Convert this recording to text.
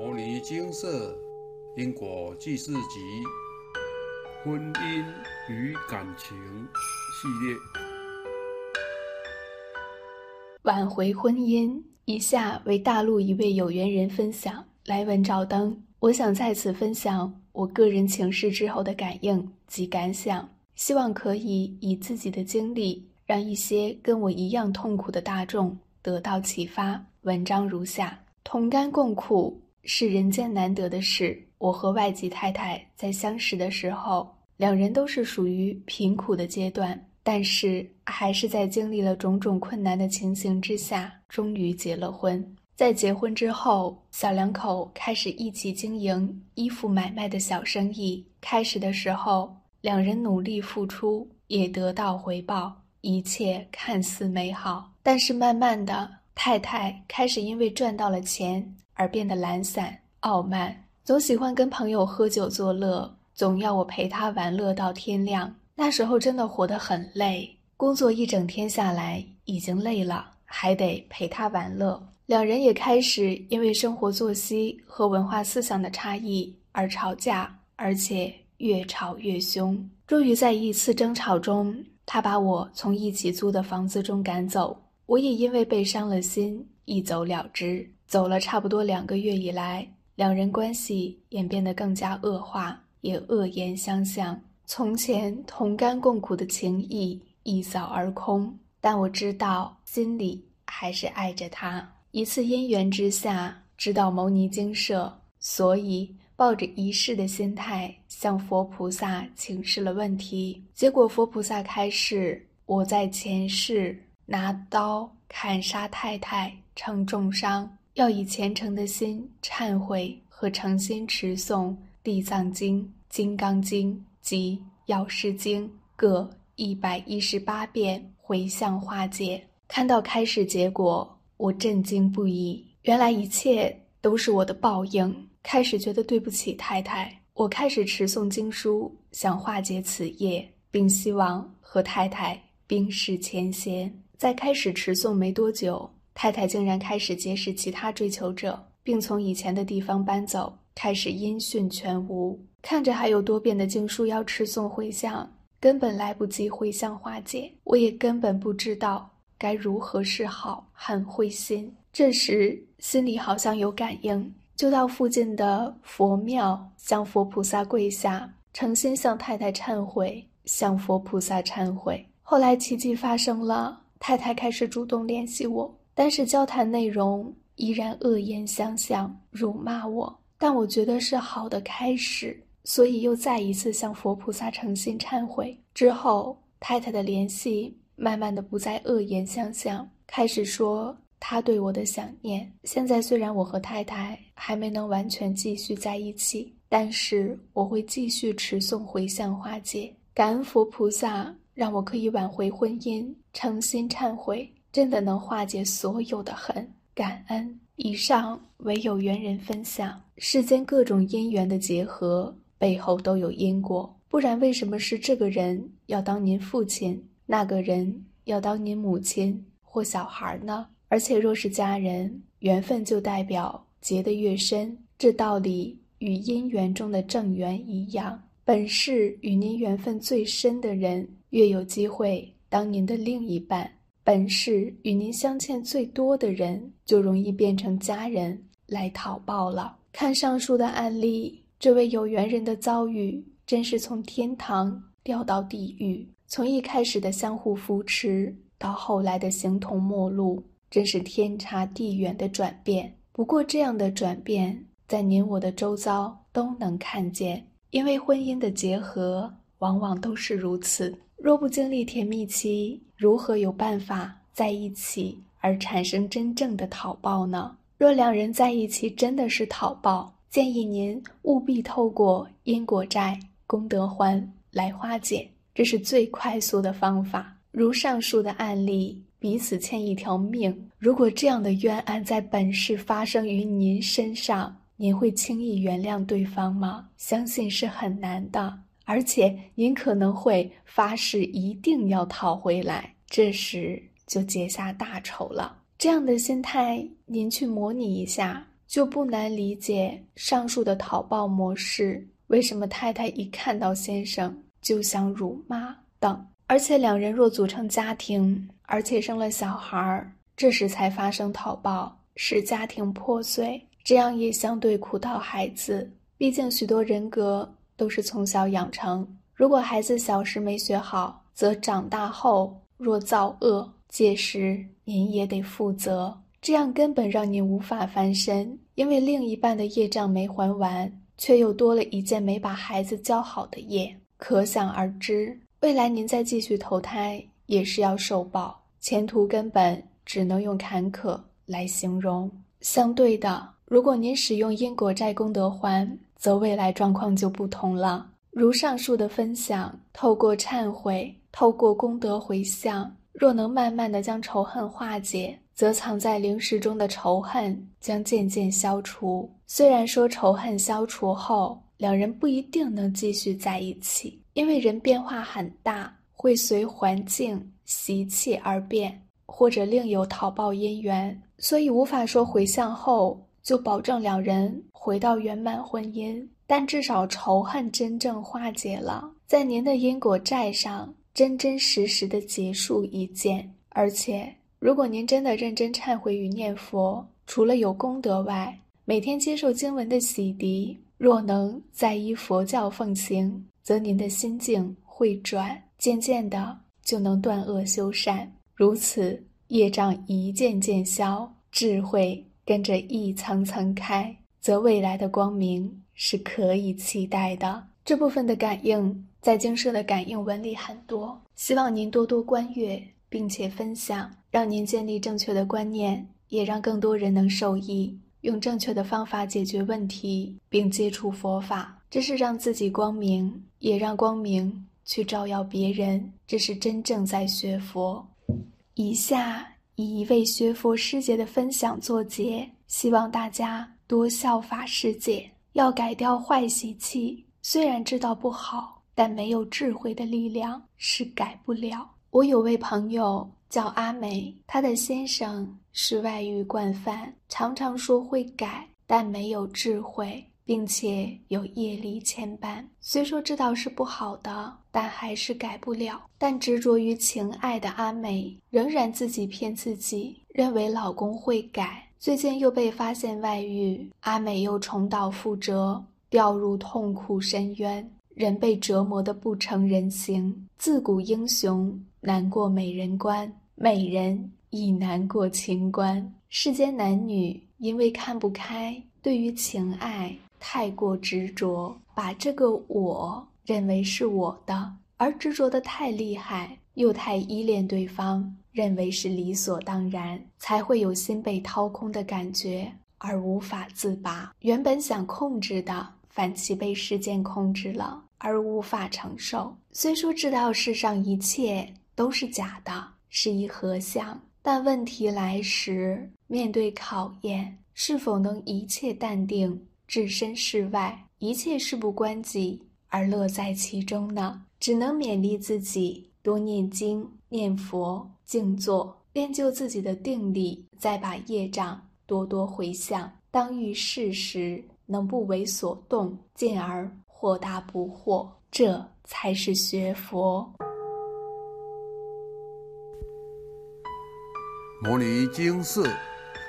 摩尼金色因果记事集婚姻与感情系列，挽回婚姻。以下为大陆一位有缘人分享来文照灯。我想在此分享我个人情事之后的感应及感想，希望可以以自己的经历，让一些跟我一样痛苦的大众得到启发。文章如下：同甘共苦。是人间难得的事。我和外籍太太在相识的时候，两人都是属于贫苦的阶段，但是还是在经历了种种困难的情形之下，终于结了婚。在结婚之后，小两口开始一起经营衣服买卖的小生意。开始的时候，两人努力付出，也得到回报，一切看似美好。但是慢慢的，太太开始因为赚到了钱。而变得懒散、傲慢，总喜欢跟朋友喝酒作乐，总要我陪他玩乐到天亮。那时候真的活得很累，工作一整天下来已经累了，还得陪他玩乐。两人也开始因为生活作息和文化思想的差异而吵架，而且越吵越凶。终于在一次争吵中，他把我从一起租的房子中赶走，我也因为被伤了心，一走了之。走了差不多两个月以来，两人关系演变得更加恶化，也恶言相向。从前同甘共苦的情谊一扫而空，但我知道心里还是爱着他。一次因缘之下，知道牟尼精舍，所以抱着一试的心态向佛菩萨请示了问题。结果佛菩萨开示：我在前世拿刀砍杀太太，成重伤。要以虔诚的心忏悔和诚心持诵《地藏经》《金刚经》及《药师经》各一百一十八遍，回向化解。看到开始结果，我震惊不已。原来一切都是我的报应。开始觉得对不起太太，我开始持诵经书，想化解此业，并希望和太太冰释前嫌。在开始持诵没多久。太太竟然开始结识其他追求者，并从以前的地方搬走，开始音讯全无。看着还有多遍的经书要持诵回向，根本来不及回向化解，我也根本不知道该如何是好，很灰心。这时心里好像有感应，就到附近的佛庙向佛菩萨跪下，诚心向太太忏悔，向佛菩萨忏悔。后来奇迹发生了，太太开始主动联系我。但是交谈内容依然恶言相向，辱骂我。但我觉得是好的开始，所以又再一次向佛菩萨诚心忏悔。之后，太太的联系慢慢的不再恶言相向，开始说他对我的想念。现在虽然我和太太还没能完全继续在一起，但是我会继续持诵回向化解。感恩佛菩萨让我可以挽回婚姻，诚心忏悔。真的能化解所有的恨，感恩。以上为有缘人分享。世间各种因缘的结合背后都有因果，不然为什么是这个人要当您父亲，那个人要当您母亲或小孩呢？而且若是家人，缘分就代表结得越深，这道理与姻缘中的正缘一样。本是与您缘分最深的人，越有机会当您的另一半。本是与您相欠最多的人，就容易变成家人来讨报了。看上述的案例，这位有缘人的遭遇，真是从天堂掉到地狱。从一开始的相互扶持，到后来的形同陌路，真是天差地远的转变。不过，这样的转变，在您我的周遭都能看见，因为婚姻的结合，往往都是如此。若不经历甜蜜期，如何有办法在一起而产生真正的讨报呢？若两人在一起真的是讨报，建议您务必透过因果债、功德还来化解，这是最快速的方法。如上述的案例，彼此欠一条命，如果这样的冤案在本世发生于您身上，您会轻易原谅对方吗？相信是很难的。而且您可能会发誓一定要讨回来，这时就结下大仇了。这样的心态，您去模拟一下，就不难理解上述的讨报模式。为什么太太一看到先生就想辱骂等？而且两人若组成家庭，而且生了小孩儿，这时才发生讨报，使家庭破碎，这样也相对苦到孩子。毕竟许多人格都是从小养成，如果孩子小时没学好，则长大后若造恶，届时您也得负责。这样根本让您无法翻身，因为另一半的业障没还完，却又多了一件没把孩子教好的业，可想而知。未来您再继续投胎，也是要受报，前途根本只能用坎坷来形容。相对的，如果您使用因果债功德还，则未来状况就不同了。如上述的分享，透过忏悔，透过功德回向，若能慢慢的将仇恨化解，则藏在灵石中的仇恨将渐渐消除。虽然说仇恨消除后，两人不一定能继续在一起。因为人变化很大，会随环境习气而变，或者另有讨报因缘，所以无法说回向后就保证两人回到圆满婚姻。但至少仇恨真正化解了，在您的因果债上真真实实的结束一件。而且，如果您真的认真忏悔与念佛，除了有功德外，每天接受经文的洗涤，若能再依佛教奉行。则您的心境会转，渐渐的就能断恶修善，如此业障一件件消，智慧跟着一层层开，则未来的光明是可以期待的。这部分的感应在经社的感应文里很多，希望您多多观阅，并且分享，让您建立正确的观念，也让更多人能受益，用正确的方法解决问题，并接触佛法。这是让自己光明，也让光明去照耀别人。这是真正在学佛。以下以一位学佛师姐的分享作结，希望大家多效法师姐，要改掉坏习气。虽然知道不好，但没有智慧的力量是改不了。我有位朋友叫阿美，她的先生是外遇惯犯，常常说会改，但没有智慧。并且有业力牵绊，虽说知道是不好的，但还是改不了。但执着于情爱的阿美，仍然自己骗自己，认为老公会改。最近又被发现外遇，阿美又重蹈覆辙，掉入痛苦深渊，人被折磨得不成人形。自古英雄难过美人关，美人亦难过情关。世间男女因为看不开，对于情爱。太过执着，把这个我认为是我的，而执着的太厉害，又太依恋对方，认为是理所当然，才会有心被掏空的感觉，而无法自拔。原本想控制的，反其被事件控制了，而无法承受。虽说知道世上一切都是假的，是一合相，但问题来时，面对考验，是否能一切淡定？置身事外，一切事不关己，而乐在其中呢？只能勉励自己多念经、念佛、静坐，练就自己的定力，再把业障多多回向。当遇事时，能不为所动，进而豁达不惑，这才是学佛。摩尼经寺。